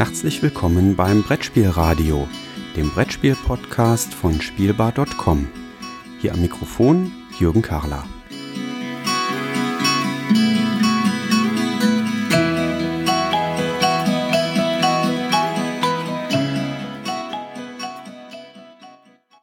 Herzlich willkommen beim Brettspielradio, dem Brettspiel-Podcast von Spielbar.com. Hier am Mikrofon Jürgen Karler.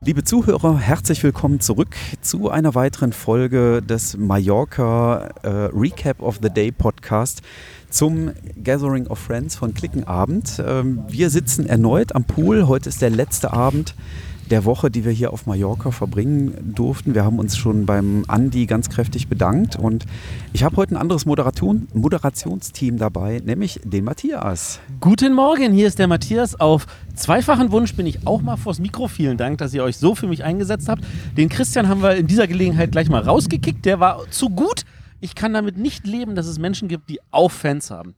Liebe Zuhörer, herzlich willkommen zurück zu einer weiteren Folge des Mallorca äh, Recap of the Day Podcast zum Gathering of Friends von Klickenabend. Ähm, wir sitzen erneut am Pool. Heute ist der letzte Abend der Woche, die wir hier auf Mallorca verbringen durften. Wir haben uns schon beim Andi ganz kräftig bedankt und ich habe heute ein anderes Moderation, Moderationsteam dabei, nämlich den Matthias. Guten Morgen, hier ist der Matthias. Auf zweifachen Wunsch bin ich auch mal vors Mikro. Vielen Dank, dass ihr euch so für mich eingesetzt habt. Den Christian haben wir in dieser Gelegenheit gleich mal rausgekickt. Der war zu gut. Ich kann damit nicht leben, dass es Menschen gibt, die auch Fans haben.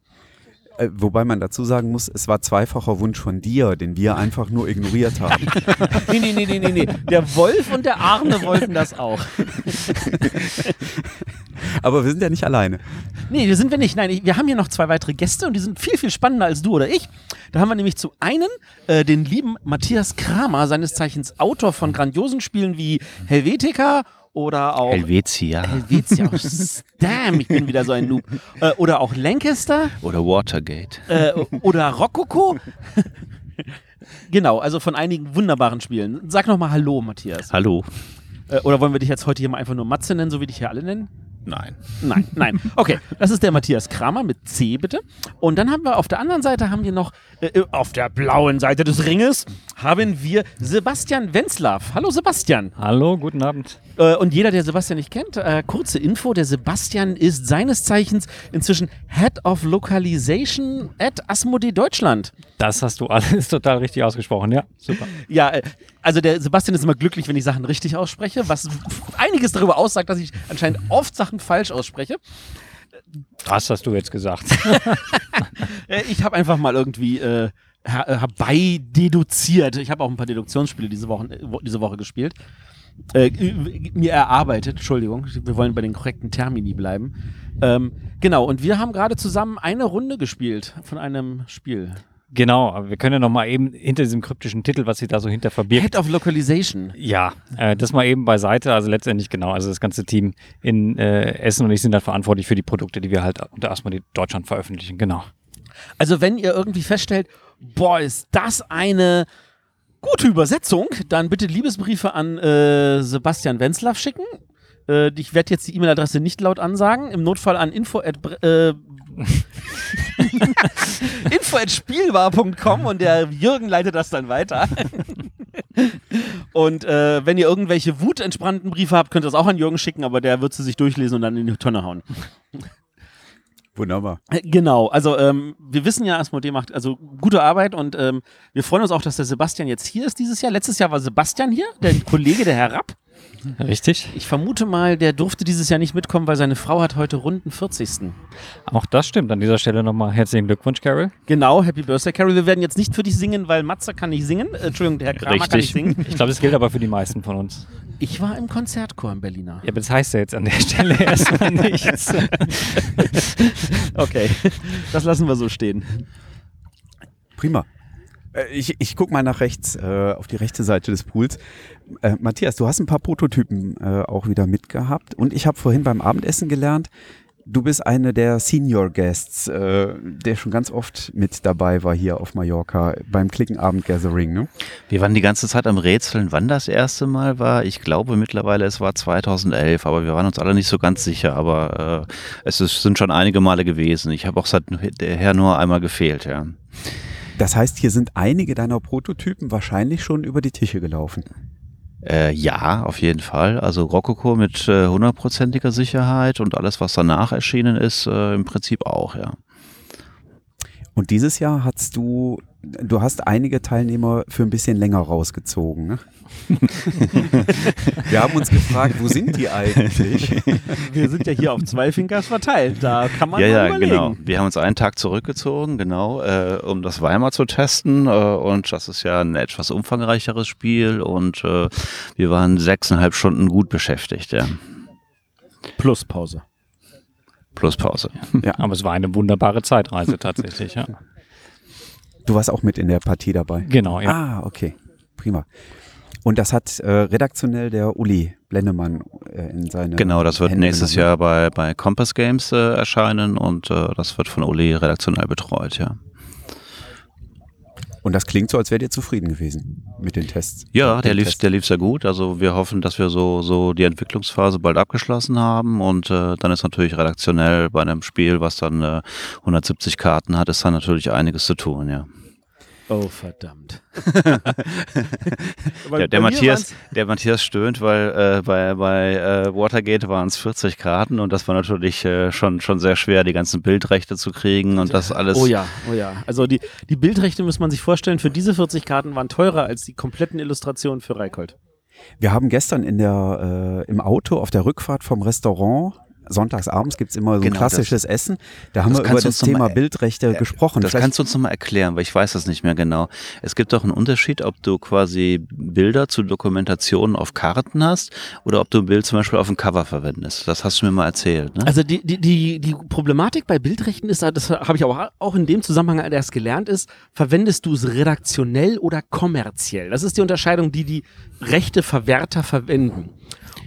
Äh, wobei man dazu sagen muss, es war zweifacher Wunsch von dir, den wir einfach nur ignoriert haben. nee, nee, nee, nee, nee, nee. Der Wolf und der Arne wollten das auch. Aber wir sind ja nicht alleine. Nee, wir sind wir nicht. Nein, wir haben hier noch zwei weitere Gäste und die sind viel, viel spannender als du oder ich. Da haben wir nämlich zu einen äh, den lieben Matthias Kramer, seines Zeichens Autor von grandiosen Spielen wie Helvetica oder auch Helvetia. Helvetia. Damn, ich bin wieder so ein Noob. Äh, oder auch Lancaster. Oder Watergate. Äh, oder Rococo. genau, also von einigen wunderbaren Spielen. Sag nochmal Hallo, Matthias. Hallo. Äh, oder wollen wir dich jetzt heute hier mal einfach nur Matze nennen, so wie dich hier alle nennen? Nein. Nein, nein. Okay, das ist der Matthias Kramer mit C bitte. Und dann haben wir auf der anderen Seite haben wir noch äh, auf der blauen Seite des Ringes haben wir Sebastian Wenzlaff. Hallo Sebastian. Hallo, guten Abend. Äh, und jeder, der Sebastian nicht kennt, äh, kurze Info: Der Sebastian ist seines Zeichens inzwischen Head of Localization at Asmodee Deutschland. Das hast du alles total richtig ausgesprochen, ja. Super. Ja, äh, also der Sebastian ist immer glücklich, wenn ich Sachen richtig ausspreche, was einiges darüber aussagt, dass ich anscheinend oft Sachen falsch ausspreche. Das hast du jetzt gesagt. Äh, ich habe einfach mal irgendwie äh, herbei deduziert. Ich habe auch ein paar Deduktionsspiele diese Woche, diese Woche gespielt. Äh, mir erarbeitet, Entschuldigung, wir wollen bei den korrekten Termini bleiben. Ähm, genau, und wir haben gerade zusammen eine Runde gespielt von einem Spiel. Genau, aber wir können ja noch mal eben hinter diesem kryptischen Titel, was sich da so hinter verbirgt. Head of Localization. Ja, äh, das mal eben beiseite. Also letztendlich genau, also das ganze Team in äh, Essen und ich sind dann verantwortlich für die Produkte, die wir halt unter erstmal die Deutschland veröffentlichen. Genau. Also wenn ihr irgendwie feststellt, boah, ist das eine gute Übersetzung, dann bitte Liebesbriefe an äh, Sebastian Wenzlaff schicken. Äh, ich werde jetzt die E-Mail-Adresse nicht laut ansagen. Im Notfall an info at, äh, info at spielbar.com und der Jürgen leitet das dann weiter. und äh, wenn ihr irgendwelche wutentspannten Briefe habt, könnt ihr das auch an Jürgen schicken, aber der wird sie sich durchlesen und dann in die Tonne hauen. Wunderbar. Äh, genau, also ähm, wir wissen ja, Asmodee macht also gute Arbeit und ähm, wir freuen uns auch, dass der Sebastian jetzt hier ist dieses Jahr. Letztes Jahr war Sebastian hier, der Kollege, der Herr Rapp. Richtig. Ich vermute mal, der durfte dieses Jahr nicht mitkommen, weil seine Frau hat heute runden 40. Auch das stimmt. An dieser Stelle nochmal herzlichen Glückwunsch, Carol. Genau, Happy Birthday, Carol. Wir werden jetzt nicht für dich singen, weil Matze kann nicht singen. Äh, Entschuldigung, der Herr Kramer Richtig. kann nicht singen. Ich glaube, das gilt aber für die meisten von uns. Ich war im Konzertchor in Berliner. Ja, aber das heißt ja jetzt an der Stelle erstmal nichts. okay, das lassen wir so stehen. Prima. Äh, Ich, ich gucke mal nach rechts, äh, auf die rechte Seite des Pools. Äh, Matthias, du hast ein paar Prototypen äh, auch wieder mitgehabt und ich habe vorhin beim Abendessen gelernt, du bist eine der Senior Guests, äh, der schon ganz oft mit dabei war hier auf Mallorca beim Klickenabend Gathering. Ne? Wir waren die ganze Zeit am Rätseln, wann das erste Mal war. Ich glaube mittlerweile, es war 2011, aber wir waren uns alle nicht so ganz sicher. Aber äh, es ist, sind schon einige Male gewesen. Ich habe auch seither nur einmal gefehlt, ja. Das heißt, hier sind einige deiner Prototypen wahrscheinlich schon über die Tische gelaufen. Äh, ja, auf jeden Fall. Also Rococo mit äh, hundertprozentiger Sicherheit und alles, was danach erschienen ist, äh, im Prinzip auch, ja. Und dieses Jahr hast du, du hast einige Teilnehmer für ein bisschen länger rausgezogen. Ne? Wir haben uns gefragt, wo sind die eigentlich? Wir sind ja hier auf zwei Fingers verteilt. Da kann man ja, ja, überlegen. genau. Wir haben uns einen Tag zurückgezogen, genau, äh, um das Weimar zu testen. Äh, und das ist ja ein etwas umfangreicheres Spiel. Und äh, wir waren sechseinhalb Stunden gut beschäftigt, ja. Plus Pause. Plus Pause. Aber es war eine wunderbare Zeitreise tatsächlich, ja. Du warst auch mit in der Partie dabei. Genau, ja. Ah, okay. Prima. Und das hat äh, redaktionell der Uli Blennemann äh, in seine Genau, das wird Hände nächstes genommen. Jahr bei, bei Compass Games äh, erscheinen und äh, das wird von Uli redaktionell betreut, ja. Und das klingt so, als wärt ihr zufrieden gewesen mit den Tests. Ja, der lief, der lief sehr gut. Also wir hoffen, dass wir so, so die Entwicklungsphase bald abgeschlossen haben und äh, dann ist natürlich redaktionell bei einem Spiel, was dann äh, 170 Karten hat, ist dann natürlich einiges zu tun, ja. Oh, verdammt. Der, der, Matthias, der Matthias stöhnt, weil äh, bei, bei äh, Watergate waren es 40 Karten und das war natürlich äh, schon, schon sehr schwer, die ganzen Bildrechte zu kriegen und das alles. Oh ja, oh ja. Also die, die Bildrechte muss man sich vorstellen, für diese 40 Karten waren teurer als die kompletten Illustrationen für Reikold. Wir haben gestern in der, äh, im Auto auf der Rückfahrt vom Restaurant, sonntagsabends gibt es immer so ein Genau, klassisches Essen, da haben das wir über das Thema mal- Bildrechte gesprochen. Das Vielleicht- kannst du uns nochmal erklären, weil ich weiß das nicht mehr genau. Es gibt doch einen Unterschied, ob du quasi Bilder zu Dokumentationen auf Karten hast oder ob du ein Bild zum Beispiel auf dem Cover verwendest. Das hast du mir mal erzählt. Ne? Also die, die, die, die Problematik bei Bildrechten ist, das habe ich auch, auch in dem Zusammenhang erst gelernt, ist, verwendest du es redaktionell oder kommerziell? Das ist die Unterscheidung, die die Rechteverwerter verwenden.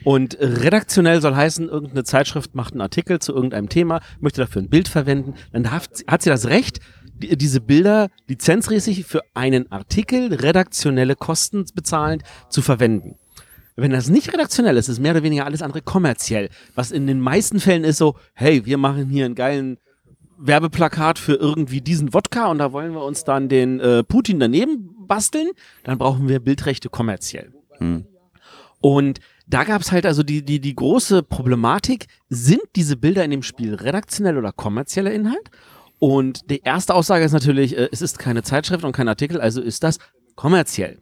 Und redaktionell soll heißen, irgendeine Zeitschrift macht einen Artikel zu irgendeinem Thema, möchte dafür ein Bild verwenden, dann hat, sie das Recht, die, diese Bilder lizenzmäßig für einen Artikel redaktionelle Kosten bezahlend zu verwenden. Wenn das nicht redaktionell ist, ist mehr oder weniger alles andere kommerziell. Was in den meisten Fällen ist so, hey, wir machen hier einen geilen Werbeplakat für irgendwie diesen Wodka und da wollen wir uns dann den äh, Putin daneben basteln, dann brauchen wir Bildrechte kommerziell. Hm. Und da gab es halt also die, die, die große Problematik, sind diese Bilder in dem Spiel redaktionell oder kommerzieller Inhalt? Und die erste Aussage ist natürlich, äh, es ist keine Zeitschrift und kein Artikel, also ist das kommerziell.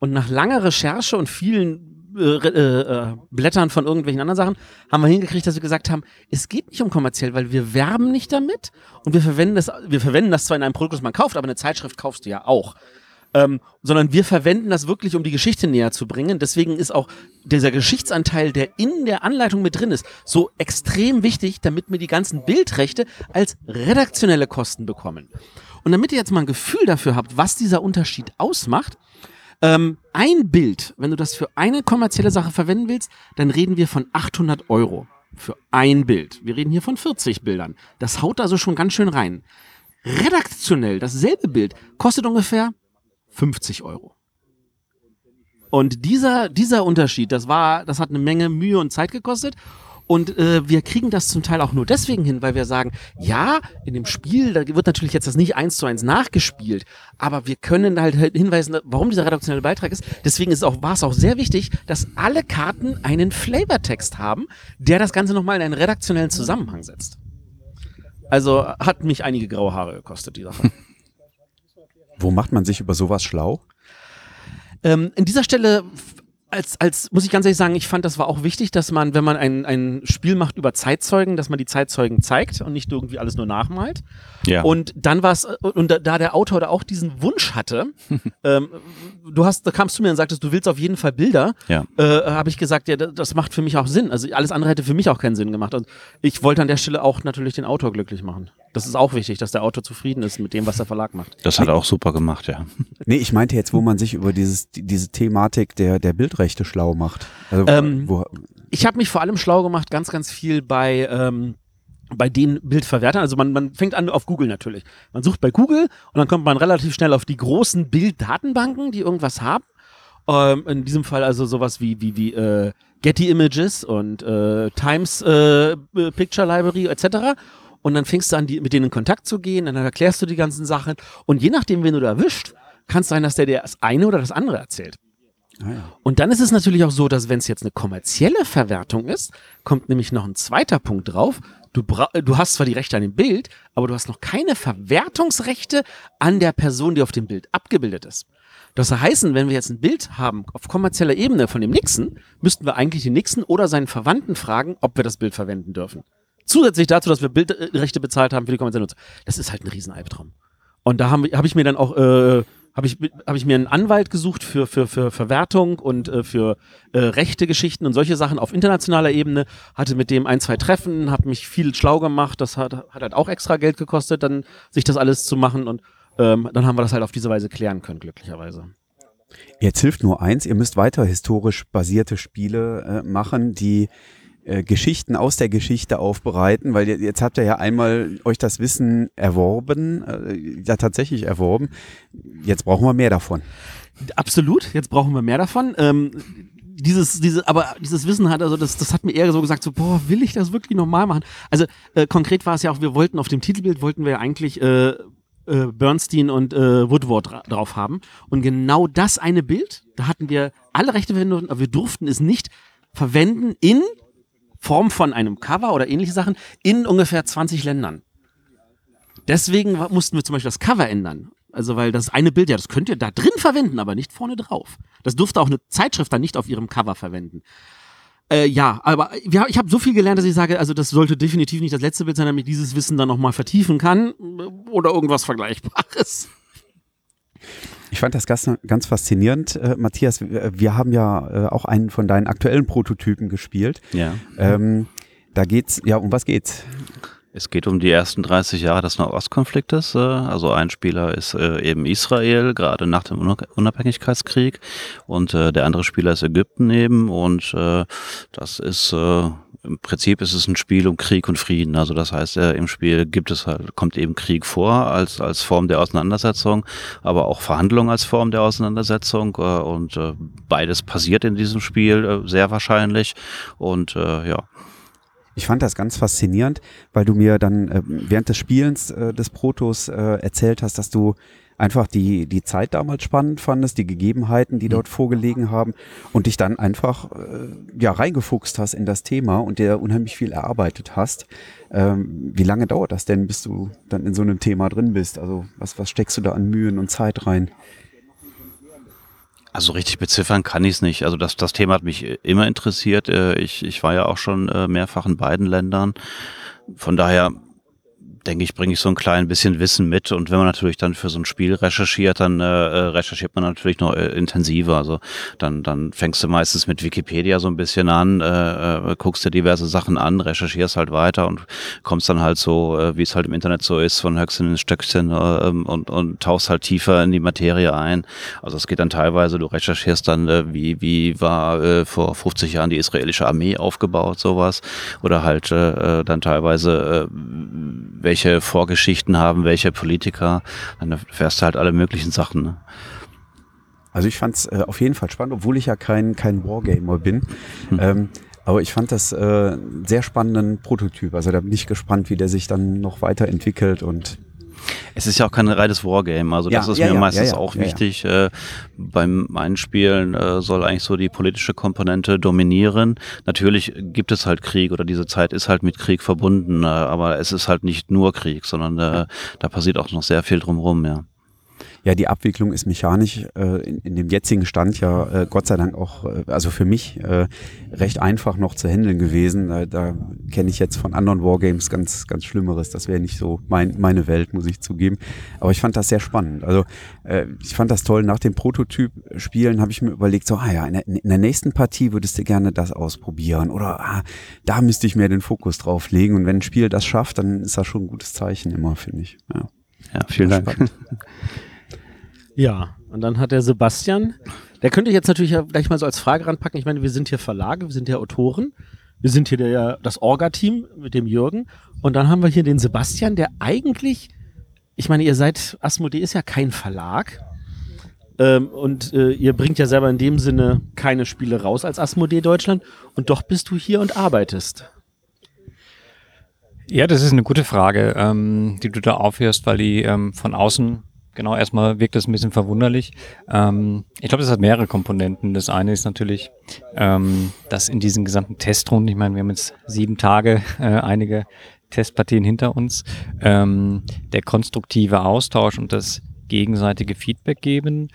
Und nach langer Recherche und vielen äh, äh, äh, Blättern von irgendwelchen anderen Sachen haben wir hingekriegt, dass wir gesagt haben, es geht nicht um kommerziell, weil wir werben nicht damit und wir verwenden das, wir verwenden das zwar in einem Produkt, das man kauft, aber eine Zeitschrift kaufst du ja auch. Ähm, sondern wir verwenden das wirklich, um die Geschichte näher zu bringen. Deswegen ist auch dieser Geschichtsanteil, der in der Anleitung mit drin ist, so extrem wichtig, damit wir die ganzen Bildrechte als redaktionelle Kosten bekommen. Und damit ihr jetzt mal ein Gefühl dafür habt, was dieser Unterschied ausmacht, ähm, ein Bild, wenn du das für eine kommerzielle Sache verwenden willst, dann reden wir von 800 Euro für ein Bild. Wir reden hier von 40 Bildern. Das haut also schon ganz schön rein. Redaktionell, dasselbe Bild, kostet ungefähr 50 Euro. Und dieser, dieser Unterschied, das war, das hat eine Menge Mühe und Zeit gekostet. Und äh, wir kriegen das zum Teil auch nur deswegen hin, weil wir sagen, ja, in dem Spiel, da wird natürlich jetzt das nicht eins zu eins nachgespielt, aber wir können halt hinweisen, warum dieser redaktionelle Beitrag ist. Deswegen ist auch, war es auch sehr wichtig, dass alle Karten einen Flavortext haben, der das Ganze nochmal in einen redaktionellen Zusammenhang setzt. Also hat mich einige graue Haare gekostet, die Sache. Wo macht man sich über sowas schlau? Ähm, in dieser Stelle, als, als, muss ich ganz ehrlich sagen, ich fand, das war auch wichtig, dass man, wenn man ein, ein Spiel macht über Zeitzeugen, dass man die Zeitzeugen zeigt und nicht irgendwie alles nur nachmalt. Ja. Und dann war es, und da, da der Autor da auch diesen Wunsch hatte, ähm, du hast, da kamst du mir und sagtest, du willst auf jeden Fall Bilder, Ja. äh, habe ich gesagt, ja, das macht für mich auch Sinn. Also alles andere hätte für mich auch keinen Sinn gemacht. Und ich wollte an der Stelle auch natürlich den Autor glücklich machen. Das ist auch wichtig, dass der Autor zufrieden ist mit dem, was der Verlag macht. Das hat er auch super gemacht, ja. Nee, ich meinte jetzt, wo man sich über dieses, die- diese Thematik der, der Bildrechte schlau macht. Also, Ähm, wo, ich habe mich vor allem schlau gemacht, ganz, ganz viel bei, ähm, bei den Bildverwertern. Also man, man fängt an auf Google natürlich. Man sucht bei Google und dann kommt man relativ schnell auf die großen Bilddatenbanken, die irgendwas haben. Ähm, in diesem Fall also sowas wie, wie, wie äh, Getty Images und äh, Times äh, Picture Library etc. Und dann fängst du an, die, mit denen in Kontakt zu gehen, dann erklärst du die ganzen Sachen. Und je nachdem, wen du da erwischt, kann es sein, dass der dir das eine oder das andere erzählt. ah ja. Und dann ist es natürlich auch so, dass wenn es jetzt eine kommerzielle Verwertung ist, kommt nämlich noch ein zweiter Punkt drauf. Du, du hast zwar die Rechte an dem Bild, aber du hast noch keine Verwertungsrechte an der Person, die auf dem Bild abgebildet ist. Das heißen, wenn wir jetzt ein Bild haben auf kommerzieller Ebene von dem Nixon, müssten wir eigentlich den Nixon oder seinen Verwandten fragen, ob wir das Bild verwenden dürfen. Zusätzlich dazu, dass wir Bildrechte bezahlt haben für die kommerzielle Nutzung. Das ist halt ein Riesenalbtraum. Und da habe hab ich mir dann auch, äh, habe ich, hab ich mir einen Anwalt gesucht für, für, für Verwertung und äh, für äh, rechte Geschichten und solche Sachen auf internationaler Ebene, hatte mit dem ein, zwei Treffen, habe mich viel schlau gemacht, das hat, hat halt auch extra Geld gekostet, dann sich das alles zu machen und ähm, dann haben wir das halt auf diese Weise klären können, glücklicherweise. Jetzt hilft nur eins, ihr müsst weiter historisch basierte Spiele äh, machen, die äh, Geschichten aus der Geschichte aufbereiten, weil jetzt habt ihr ja einmal euch das Wissen erworben, äh, ja tatsächlich erworben. Jetzt brauchen wir mehr davon. Absolut, jetzt brauchen wir mehr davon. Ähm, dieses, diese, aber dieses Wissen hat, also das, das hat mir eher so gesagt, so, boah, will ich das wirklich normal machen? Also äh, konkret war es ja auch, wir wollten auf dem Titelbild, wollten wir ja eigentlich äh, äh, Bernstein und äh, Woodward dra drauf haben. Und genau das eine Bild, da hatten wir alle Rechte verwendet, aber wir durften es nicht verwenden in Form von einem Cover oder ähnliche Sachen in ungefähr 20 Ländern. Deswegen mussten wir zum Beispiel das Cover ändern. Also, weil das eine Bild, ja, das könnt ihr da drin verwenden, aber nicht vorne drauf. Das durfte auch eine Zeitschrift dann nicht auf ihrem Cover verwenden. Äh, ja, aber ja, ich habe so viel gelernt, dass ich sage, also das sollte definitiv nicht das letzte Bild sein, damit ich dieses Wissen dann nochmal vertiefen kann oder irgendwas Vergleichbares. Ich fand das ganz, ganz faszinierend, äh, Matthias. Wir haben ja äh, auch einen von deinen aktuellen Prototypen gespielt. Ja. Ähm, da geht's, ja, um was geht's? Es geht um die ersten 30 Jahre des Nahostkonfliktes. Äh, also ein Spieler ist äh, eben Israel, gerade nach dem Unabhängigkeitskrieg. Und äh, der andere Spieler ist Ägypten eben. Und das ist im Prinzip ist es ein Spiel um Krieg und Frieden. Also das heißt, im Spiel gibt es halt, kommt eben Krieg vor als, als Form der Auseinandersetzung, aber auch Verhandlung als Form der Auseinandersetzung. Und beides passiert in diesem Spiel sehr wahrscheinlich. Und ja. Ich fand das ganz faszinierend, weil du mir dann äh, während des Spielens äh, des Protos äh, erzählt hast, dass du einfach die, die Zeit damals spannend fandest, die Gegebenheiten, die dort vorgelegen haben und dich dann einfach äh, ja, reingefuchst hast in das Thema und dir unheimlich viel erarbeitet hast. Ähm, wie lange dauert das denn, bis du dann in so einem Thema drin bist? Also was, was steckst du da an Mühen und Zeit rein? Also richtig beziffern kann ich es nicht. Also das, das Thema hat mich immer interessiert. Äh, ich, ich war ja auch schon äh, mehrfach in beiden Ländern. Von daher denke ich, bringe ich so ein klein bisschen Wissen mit. Und wenn man natürlich dann für so ein Spiel recherchiert, dann äh, recherchiert man natürlich noch äh, intensiver. Also dann, dann fängst du meistens mit Wikipedia so ein bisschen an, äh, äh, guckst dir diverse Sachen an, recherchierst halt weiter und kommst dann halt so, äh, wie es halt im Internet so ist, von Höchstchen ins Stöckchen äh, und, und tauchst halt tiefer in die Materie ein. Also es geht dann teilweise, du recherchierst dann, äh, wie, wie war äh, vor 50 Jahren die israelische Armee aufgebaut, sowas. Oder halt äh, äh dann teilweise, äh, welche Vorgeschichten haben, welche Politiker, dann erfährst du halt alle möglichen Sachen. Ne? Also ich fand es äh, auf jeden Fall spannend, obwohl ich ja kein, kein Wargamer bin. Hm. Ähm, aber ich fand das äh, sehr spannenden Prototyp. Also da bin ich gespannt, wie der sich dann noch weiterentwickelt und es ist ja auch kein reines Wargame, also das ja, ist ja, mir ja, meistens auch wichtig. Äh, beim Einspielen äh, soll eigentlich so die politische Komponente dominieren. Natürlich gibt es halt Krieg oder diese Zeit ist halt mit Krieg verbunden, äh, aber es ist halt nicht nur Krieg, sondern äh, da passiert auch noch sehr viel drumherum, ja. Ja, die Abwicklung ist mechanisch äh, in, in, dem jetzigen Stand ja äh, Gott sei Dank auch, äh, also für mich äh, recht einfach noch zu handeln gewesen. Da, da kenne ich jetzt von anderen Wargames ganz, ganz Schlimmeres. Das wäre nicht so mein, meine Welt, muss ich zugeben. Aber ich fand das sehr spannend. Also äh, ich fand das toll. Nach dem Prototyp-Spielen habe ich mir überlegt, so, ah ja, in der, in der, nächsten Partie würdest du gerne das ausprobieren. Oder ah, da müsste ich mehr den Fokus drauf legen. Und wenn ein Spiel das schafft, dann ist das schon ein gutes Zeichen immer, finde ich. Ja. Ja, vielen Dank. Ja, und dann hat der Sebastian, der könnte ich jetzt natürlich gleich mal so als Frage ranpacken. Ich meine, wir sind hier Verlage, wir sind hier Autoren, wir sind hier der, das Orga-Team mit dem Jürgen. Und dann haben wir hier den Sebastian, der eigentlich, ich meine, ihr seid, Asmodee ist ja kein Verlag. Ähm, und äh, ihr bringt ja selber in dem Sinne keine Spiele raus als Asmodee Deutschland. Und doch bist du hier und arbeitest. Ja, das ist eine gute Frage, ähm, die du da aufhörst, weil die ähm, von außen Genau, erstmal wirkt das ein bisschen verwunderlich. Ähm, ich glaube, das hat mehrere Komponenten. Das eine ist natürlich, ähm, dass in diesen gesamten Testrunden, ich meine, wir haben jetzt sieben Tage, äh, einige Testpartien hinter uns, ähm, der konstruktive Austausch und das gegenseitige Feedback geben.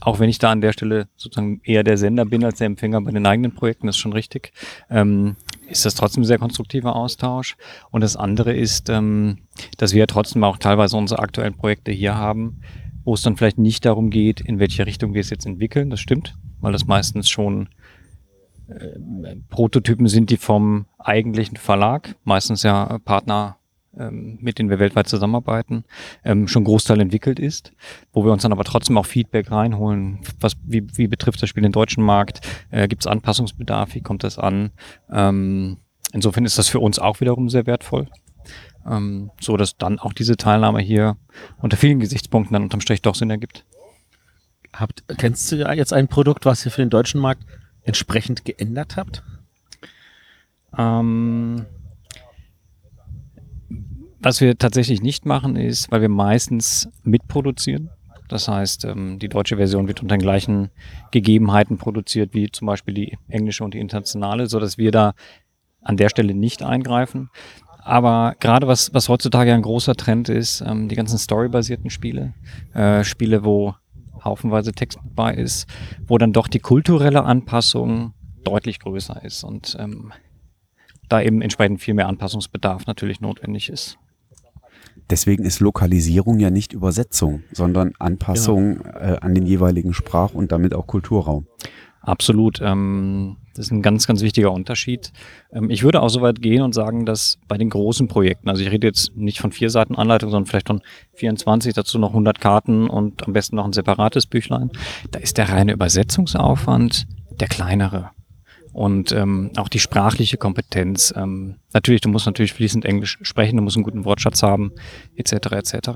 Auch wenn ich da an der Stelle sozusagen eher der Sender bin als der Empfänger bei den eigenen Projekten, das ist schon richtig. Ähm, ist das trotzdem ein sehr konstruktiver Austausch. Und das andere ist, ähm, dass wir ja trotzdem auch teilweise unsere aktuellen Projekte hier haben, wo es dann vielleicht nicht darum geht, in welche Richtung wir es jetzt entwickeln. Das stimmt, weil das meistens schon äh, Prototypen sind, die vom eigentlichen Verlag, meistens ja Partner mit denen wir weltweit zusammenarbeiten, ähm, schon Großteil entwickelt ist, wo wir uns dann aber trotzdem auch Feedback reinholen. Was, wie, wie betrifft das Spiel den deutschen Markt? Äh, Gibt es Anpassungsbedarf? Wie kommt das an? Ähm, insofern ist das für uns auch wiederum sehr wertvoll. Ähm, so dass dann auch diese Teilnahme hier unter vielen Gesichtspunkten dann unterm Strich doch Sinn ergibt. Habt, kennst du jetzt ein Produkt, was ihr für den deutschen Markt entsprechend geändert habt? Ähm, was wir tatsächlich nicht machen, ist, weil wir meistens mitproduzieren. Das heißt, ähm, die deutsche Version wird unter den gleichen Gegebenheiten produziert wie zum Beispiel die englische und die internationale, so dass wir da an der Stelle nicht eingreifen. Aber gerade was, was heutzutage ein großer Trend ist, ähm, die ganzen storybasierten Spiele, äh, Spiele, wo haufenweise Text dabei ist, wo dann doch die kulturelle Anpassung deutlich größer ist und ähm, da eben entsprechend viel mehr Anpassungsbedarf natürlich notwendig ist. Deswegen ist Lokalisierung ja nicht Übersetzung, sondern Anpassung äh, an den jeweiligen Sprach- und damit auch Kulturraum. Absolut. Ähm, das ist ein ganz, ganz wichtiger Unterschied. Ähm, ich würde auch so weit gehen und sagen, dass bei den großen Projekten, also ich rede jetzt nicht von vier Seiten Anleitung, sondern vielleicht von 24, dazu noch 100 Karten und am besten noch ein separates Büchlein, da ist der reine Übersetzungsaufwand der kleinere. Und ähm, auch die sprachliche Kompetenz. Ähm, natürlich, du musst natürlich fließend Englisch sprechen, du musst einen guten Wortschatz haben, etc. etc.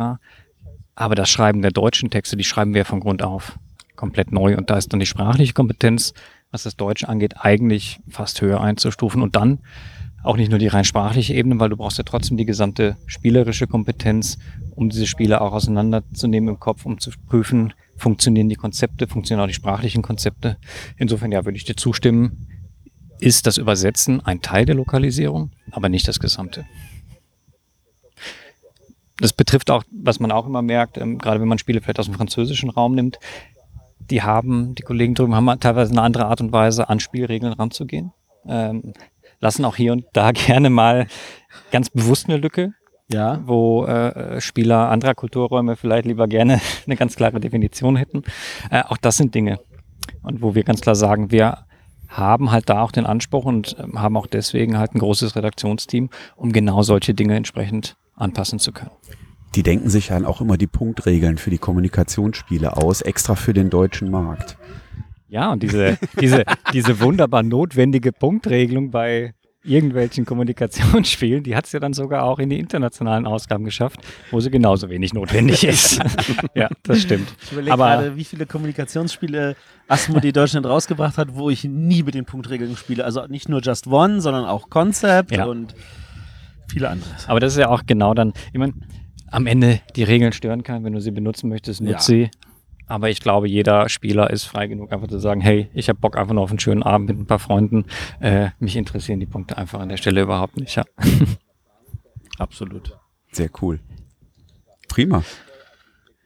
Aber das Schreiben der deutschen Texte, die schreiben wir von Grund auf komplett neu. Und da ist dann die sprachliche Kompetenz, was das Deutsche angeht, eigentlich fast höher einzustufen. Und dann auch nicht nur die rein sprachliche Ebene, weil du brauchst ja trotzdem die gesamte spielerische Kompetenz, um diese Spiele auch auseinanderzunehmen im Kopf, um zu prüfen, funktionieren die Konzepte, funktionieren auch die sprachlichen Konzepte. Insofern ja, würde ich dir zustimmen, ist das Übersetzen ein Teil der Lokalisierung, aber nicht das Gesamte. Das betrifft auch, was man auch immer merkt, ähm, gerade wenn man Spiele vielleicht aus dem französischen Raum nimmt, die haben, die Kollegen drüben haben teilweise eine andere Art und Weise, an Spielregeln ranzugehen. Ähm, lassen auch hier und da gerne mal ganz bewusst eine Lücke, Ja. wo äh, Spieler anderer Kulturräume vielleicht lieber gerne eine ganz klare Definition hätten. Äh, auch das sind Dinge. Und wo wir ganz klar sagen, wir haben halt da auch den Anspruch und ähm, haben auch deswegen halt ein großes Redaktionsteam, um genau solche Dinge entsprechend anpassen zu können. Die denken sich dann auch immer die Punktregeln für die Kommunikationsspiele aus, extra für den deutschen Markt. Ja, und diese, diese, diese wunderbar notwendige Punktregelung bei irgendwelchen Kommunikationsspielen, die hat es ja dann sogar auch in die internationalen Ausgaben geschafft, wo sie genauso wenig notwendig ist. ja, das stimmt. Ich überlege Aber- gerade, wie viele Kommunikationsspiele Asmodee Deutschland rausgebracht hat, wo ich nie mit den Punktregeln spiele. Also nicht nur Just One, sondern auch Concept Ja. und viele andere. Aber das ist ja auch genau dann, ich meine, am Ende die Regeln stören kann, wenn du sie benutzen möchtest, nutz Ja. sie. Aber ich glaube, jeder Spieler ist frei genug, einfach zu sagen, hey, ich habe Bock einfach nur auf einen schönen Abend mit ein paar Freunden. Äh, mich interessieren die Punkte einfach an der Stelle überhaupt nicht. Ja. Absolut. Sehr cool. Prima.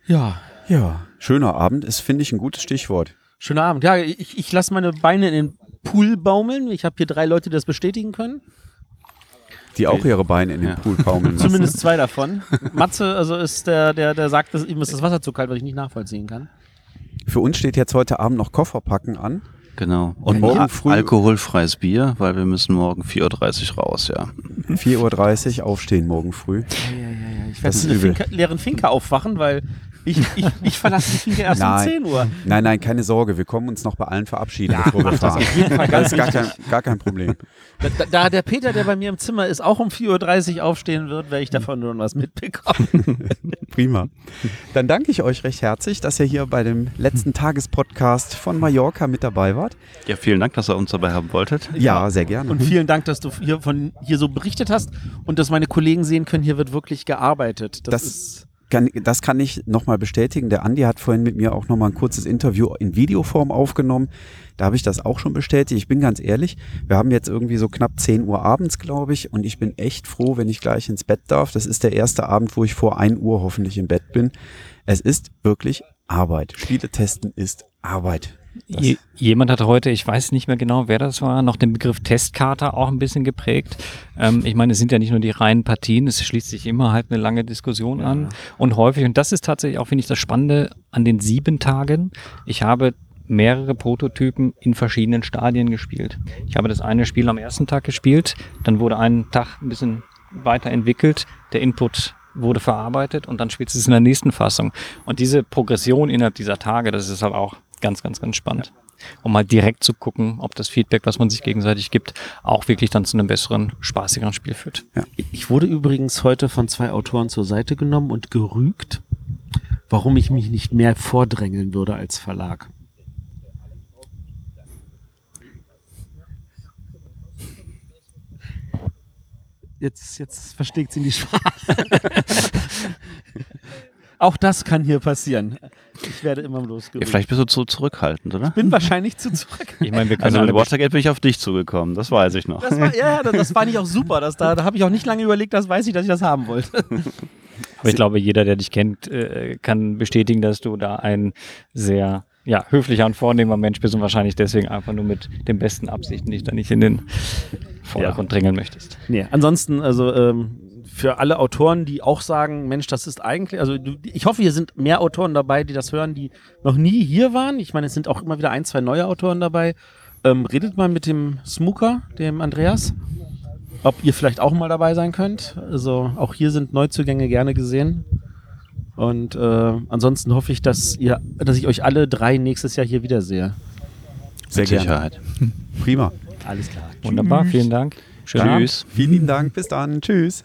Ja. Ja, schöner Abend ist, finde ich, ein gutes Stichwort. Schöner Abend. Ja, ich, ich lasse meine Beine in den Pool baumeln. Ich habe hier drei Leute, die das bestätigen können. Die auch ihre Beine in den Ja. Pool baumeln lassen. Zumindest zwei davon. Matze, also ist der, der, der sagt, dass ihm ist das Wasser zu kalt, was ich nicht nachvollziehen kann. Für uns steht jetzt heute Abend noch Kofferpacken an. Genau. Und morgen früh- Alkoholfreies Bier, weil wir müssen morgen 4.30 Uhr raus, ja. 4.30 Uhr aufstehen morgen früh. Ich Das ist werde in übel. einer Finca, leeren Finca aufwachen, weil ich, ich, ich verlasse die Finca erst um Nein. 10 Uhr. Nein, nein, keine Sorge, wir kommen uns noch bei allen verabschieden, bevor wir fahren. Das ist gar kein, gar kein Problem. Da, da der Peter, der bei mir im Zimmer ist, auch um 4.30 Uhr aufstehen wird, werde ich davon nur was mitbekommen. Prima. Dann danke ich euch recht herzlich, dass ihr hier bei dem letzten Tagespodcast von Mallorca mit dabei wart. Ja, vielen Dank, dass ihr uns dabei haben wolltet. Ja, sehr gerne. Und vielen Dank, dass du hier von hier so berichtet hast und dass meine Kollegen sehen können, hier wird wirklich gearbeitet. Das, Das- ist kann, das kann ich nochmal bestätigen. Der Andi hat vorhin mit mir auch nochmal ein kurzes Interview in Videoform aufgenommen. Da habe ich das auch schon bestätigt. Ich bin ganz ehrlich, wir haben jetzt irgendwie so knapp 10 Uhr abends, glaube ich, und ich bin echt froh, wenn ich gleich ins Bett darf. Das ist der erste Abend, wo ich vor 1 Uhr hoffentlich im Bett bin. Es ist wirklich Arbeit. Spiele testen ist Arbeit. Je, jemand hat heute, ich weiß nicht mehr genau, wer das war, noch den Begriff Testkarte auch ein bisschen geprägt. Ähm, ich meine, es sind ja nicht nur die reinen Partien, es schließt sich immer halt eine lange Diskussion an und häufig, und das ist tatsächlich auch, finde ich, das Spannende an den sieben Tagen. Ich habe mehrere Prototypen in verschiedenen Stadien gespielt. Ich habe das eine Spiel am ersten Tag gespielt, dann wurde einen Tag ein bisschen weiterentwickelt, der Input wurde verarbeitet und dann spielt es in der nächsten Fassung. Und diese Progression innerhalb dieser Tage, das ist halt auch ganz, ganz, ganz spannend. Um mal direkt zu gucken, ob das Feedback, was man sich gegenseitig gibt, auch wirklich dann zu einem besseren, spaßigeren Spiel führt. Ich wurde übrigens heute von zwei Autoren zur Seite genommen und gerügt, warum ich mich nicht mehr vordrängeln würde als Verlag. Jetzt, jetzt versteckt sie in die Sprache. Auch das kann hier passieren. Ich werde immer Ja, losgerügt. vielleicht bist du zu zurückhaltend, oder? bin wahrscheinlich zu zurück. Ich meine, wir können Also alle mit Watergate bin ich auf dich zugekommen, das weiß ich noch. Das war, ja, ja, das fand ich auch super. Das, da da habe ich auch nicht lange überlegt, das weiß ich, dass ich das haben wollte. Aber ich glaube, jeder, der dich kennt, äh, kann bestätigen, dass du da ein sehr ja, höflicher und vornehmer Mensch bist und wahrscheinlich deswegen einfach nur mit den besten Absichten dich da nicht in den Vordergrund drängeln möchtest. Nee, ansonsten, also ähm, für alle Autoren, die auch sagen, Mensch, das ist eigentlich, also ich hoffe, hier sind mehr Autoren dabei, die das hören, die noch nie hier waren. Ich meine, es sind auch immer wieder ein, zwei neue Autoren dabei. Ähm, redet mal mit dem Smooker, dem Andreas, ob ihr vielleicht auch mal dabei sein könnt. Also auch hier sind Neuzugänge gerne gesehen. Und äh, ansonsten hoffe ich, dass ihr, dass ich euch alle drei nächstes Jahr hier wiedersehe. Sehr Mit gerne. Sicherheit. Prima. Alles klar. Wunderbar, vielen Dank. Schönen Abend. Tschüss. Vielen lieben Dank. Bis dann. Tschüss.